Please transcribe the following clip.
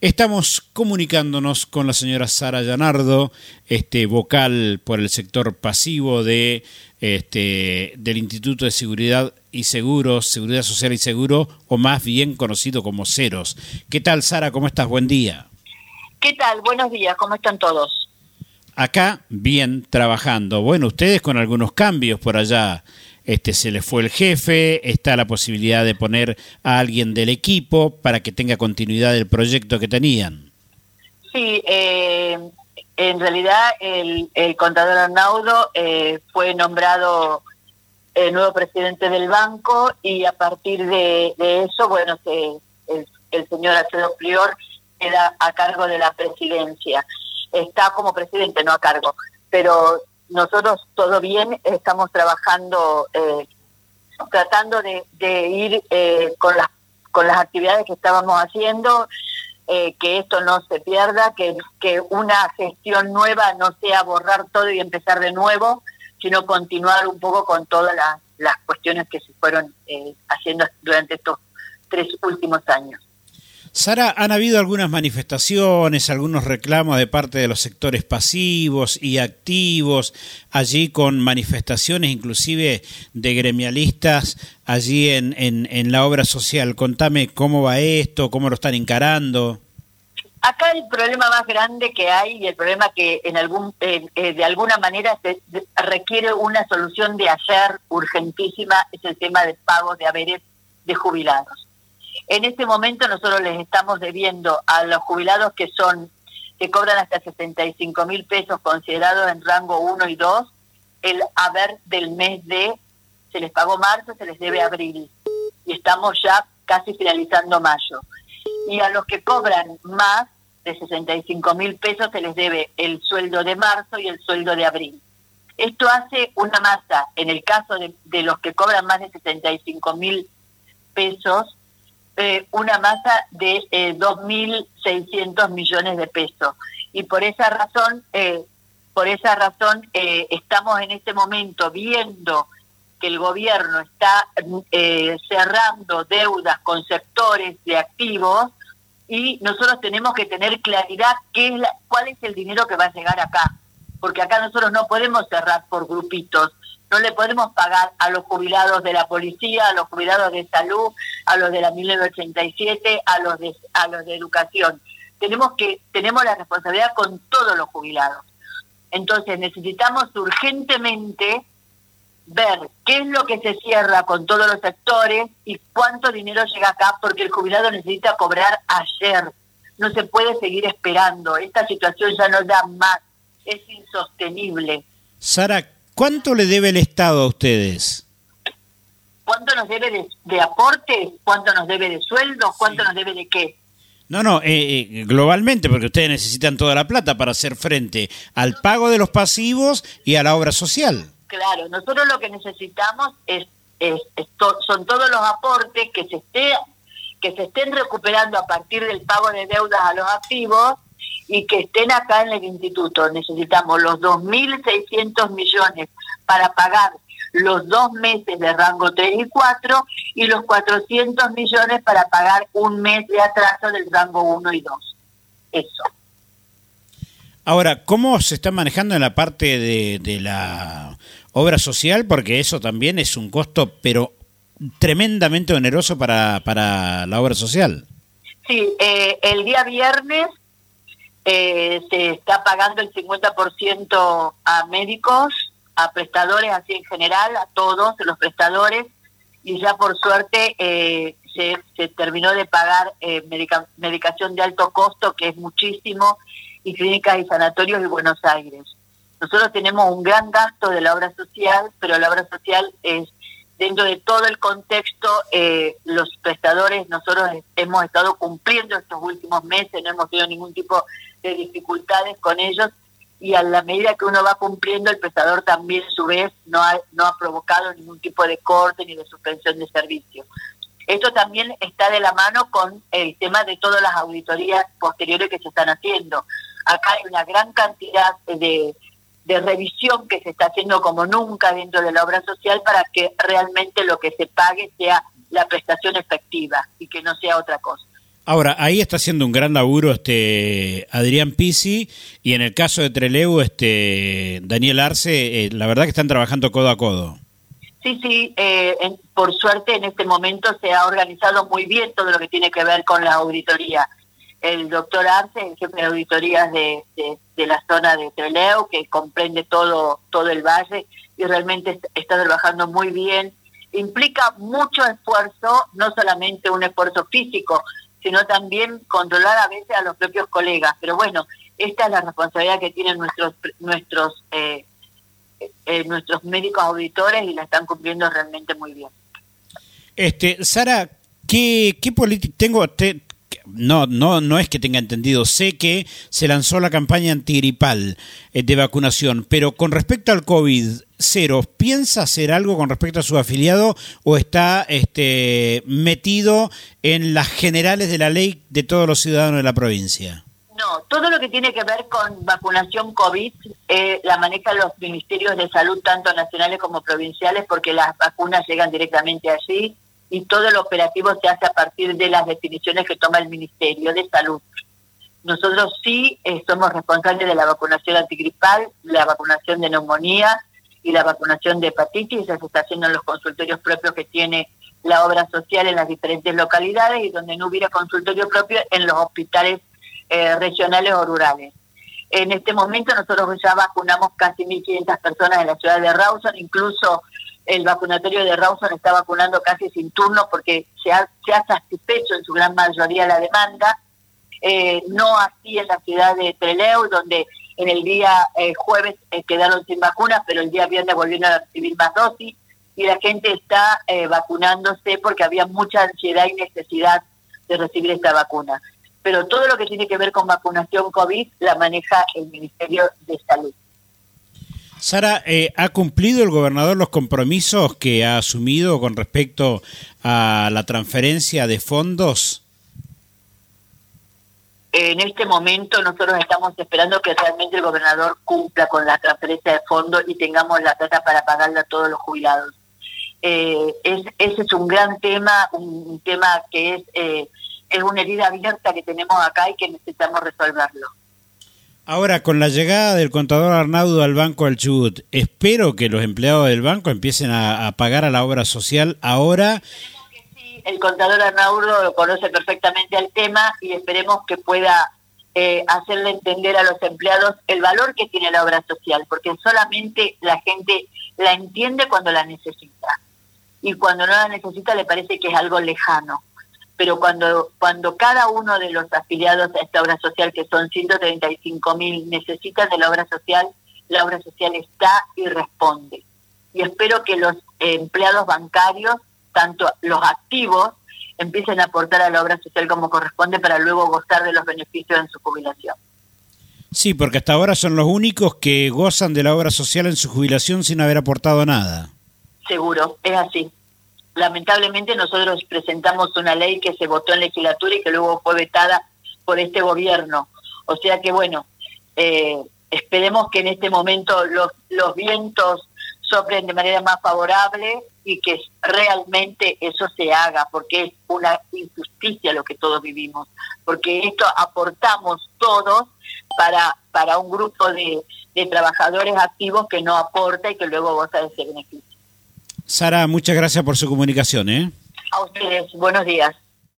Estamos comunicándonos con la señora Sara Llanardo, este, vocal por el sector pasivo de, este, del Instituto de Seguridad y Seguros, Seguridad Social y Seguro, o más bien conocido como CEROS. ¿Qué tal, Sara? ¿Cómo estás? Buen día. ¿Qué tal? Buenos días, ¿cómo están todos? Acá, bien, trabajando. Bueno, ustedes con algunos cambios por allá este, se le fue el jefe, está la posibilidad de poner a alguien del equipo para que tenga continuidad del proyecto que tenían. Sí, eh, en realidad el, contador Arnaudo eh, fue nombrado el eh, nuevo presidente del banco y a partir de, eso, bueno, el, el, señor Alfredo Prior queda a cargo de la presidencia. Está como presidente, no a cargo, pero nosotros todo bien, estamos trabajando, eh, tratando de, ir eh, con, las, con las actividades que estábamos haciendo, eh, que esto no se pierda, que, que una gestión nueva no sea borrar todo y empezar de nuevo, sino continuar un poco con todas las, las cuestiones que se fueron haciendo durante estos tres últimos años. Sara, han habido algunas manifestaciones, algunos reclamos de parte de los sectores pasivos y activos, allí con manifestaciones inclusive de gremialistas allí en, en, la obra social. Contame cómo va esto, cómo lo están encarando. Acá el problema más grande que hay y el problema que en algún eh, de alguna manera se, requiere una solución de ayer urgentísima es el tema del pago de haberes de jubilados. En este momento nosotros les estamos debiendo a los jubilados que son que cobran hasta 65 mil pesos considerados en rango 1 y 2, el haber del mes de, se les pagó marzo, se les debe abril. Y estamos ya casi finalizando mayo. Y a los que cobran más de 65 mil pesos se les debe el sueldo de marzo y el sueldo de abril. Esto hace una masa, en el caso de, de los que cobran más de 65 mil pesos, eh, una masa de eh, 2.600 millones de pesos. Y por esa razón, eh, por esa razón eh, estamos en este momento viendo que el gobierno está cerrando deudas con sectores de activos y nosotros tenemos que tener claridad qué es la, cuál es el dinero que va a llegar acá, porque acá nosotros no podemos cerrar por grupitos, no le podemos pagar a los jubilados de la policía, a los jubilados de salud, a los de la 1987, a los de, a los de educación. Tenemos que tenemos la responsabilidad con todos los jubilados. Entonces necesitamos urgentemente ver qué es lo que se cierra con todos los sectores y cuánto dinero llega acá, porque el jubilado necesita cobrar ayer. No se puede seguir esperando. Esta situación ya no da más. Es insostenible. Sara, ¿Cuánto le debe el Estado a ustedes? ¿Cuánto nos debe de, de aportes? ¿Cuánto nos debe de sueldos? ¿Cuánto nos debe de qué? No, no, eh, eh, globalmente, porque ustedes necesitan toda la plata para hacer frente al pago de los pasivos y a la obra social. Claro, nosotros lo que necesitamos es, son todos los aportes que se esté que se estén recuperando a partir del pago de deudas a los activos y que estén acá en el instituto. Necesitamos los 2.600 millones para pagar los dos meses de rango 3 y 4 y los 400 millones para pagar un mes de atraso del rango 1 y 2. Eso. Ahora, ¿cómo se está manejando en la parte de, la obra social? Porque eso también es un costo, pero tremendamente oneroso para, para la obra social. Sí, eh, el día viernes eh, se está pagando el 50% a médicos, a prestadores así en general, a todos los prestadores, y ya por suerte eh, se, terminó de pagar eh, medicación de alto costo, que es muchísimo, y clínicas y sanatorios de Buenos Aires. Nosotros tenemos un gran gasto de la obra social, pero la obra social es dentro de todo el contexto, eh, los prestadores, nosotros hemos estado cumpliendo estos últimos meses, no hemos tenido ningún tipo de dificultades con ellos y a la medida que uno va cumpliendo, el prestador también a su vez no ha, no ha provocado ningún tipo de corte ni de suspensión de servicio. Esto también está de la mano con el tema de todas las auditorías posteriores que se están haciendo. Acá hay una gran cantidad de de revisión que se está haciendo como nunca dentro de la obra social para que realmente lo que se pague sea la prestación efectiva y que no sea otra cosa. Ahora, ahí está haciendo un gran laburo este Adrián Pisi y en el caso de Treleu, este Daniel Arce, eh, la verdad que están trabajando codo a codo. Sí, sí, eh, por suerte en este momento se ha organizado muy bien todo lo que tiene que ver con la auditoría. El doctor Arce, el jefe de auditorías de, de, la zona de Treleu, que comprende todo, todo el valle y realmente está trabajando muy bien. Implica mucho esfuerzo, no solamente un esfuerzo físico, sino también controlar a veces a los propios colegas. Pero bueno, esta es la responsabilidad que tienen nuestros nuestros eh, eh, nuestros médicos auditores y la están cumpliendo realmente muy bien. Este, Sara, ¿qué, qué política tengo? No, no, no es que tenga entendido. Sé que se lanzó la campaña antigripal eh, de vacunación, pero con respecto al COVID cero, ¿piensa hacer algo con respecto a su afiliado o está este, metido en las generales de la ley de todos los ciudadanos de la provincia? No, todo lo que tiene que ver con vacunación COVID eh, la manejan los ministerios de salud, tanto nacionales como provinciales, porque las vacunas llegan directamente allí y todo el operativo se hace a partir de las definiciones que toma el Ministerio de Salud. Nosotros sí eh, somos responsables de la vacunación antigripal, la vacunación de neumonía y la vacunación de hepatitis, eso se está haciendo en los consultorios propios que tiene la obra social en las diferentes localidades y donde no hubiera consultorio propio en los hospitales eh, regionales o rurales. En este momento nosotros ya vacunamos casi 1.500 personas en la ciudad de Rawson, incluso el vacunatorio de Rawson está vacunando casi sin turno porque se ha, se ha satisfecho en su gran mayoría la demanda. Eh, no así en la ciudad de Treleu, donde en el día eh, jueves eh, quedaron sin vacunas, pero el día viernes volvieron a recibir más dosis y la gente está vacunándose porque había mucha ansiedad y necesidad de recibir esta vacuna. Pero todo lo que tiene que ver con vacunación COVID la maneja el Ministerio de Salud. Sara, eh, ¿ha cumplido el gobernador los compromisos que ha asumido con respecto a la transferencia de fondos? En este momento nosotros estamos esperando que realmente el gobernador cumpla con la transferencia de fondos y tengamos la plata para pagarle a todos los jubilados. Eh, ese es un gran tema, un, tema que es, eh, es una herida abierta que tenemos acá y que necesitamos resolverlo. Ahora, con la llegada del contador Arnaudo al Banco del Chubut, espero que los empleados del banco empiecen a, pagar a la obra social ahora. el contador Arnaudo conoce perfectamente el tema y esperemos que pueda eh, hacerle entender a los empleados el valor que tiene la obra social, porque solamente la gente la entiende cuando la necesita y cuando no la necesita le parece que es algo lejano pero cuando, cuando cada uno de los afiliados a esta obra social, que son 135 mil, necesitan de la obra social, la obra social está y responde. Y espero que los empleados bancarios, tanto los activos, empiecen a aportar a la obra social como corresponde para luego gozar de los beneficios en su jubilación. Sí, porque hasta ahora son los únicos que gozan de la obra social en su jubilación sin haber aportado nada. Seguro, es así lamentablemente nosotros presentamos una ley que se votó en legislatura y que luego fue vetada por este gobierno. O sea que bueno, eh, esperemos que en este momento los, vientos soplen de manera más favorable y que realmente eso se haga, porque es una injusticia lo que todos vivimos, porque esto aportamos todos para, para un grupo de, de trabajadores activos que no aporta y que luego goza de ese beneficio. Sara, muchas gracias por su comunicación. ¿eh? A ustedes, buenos días.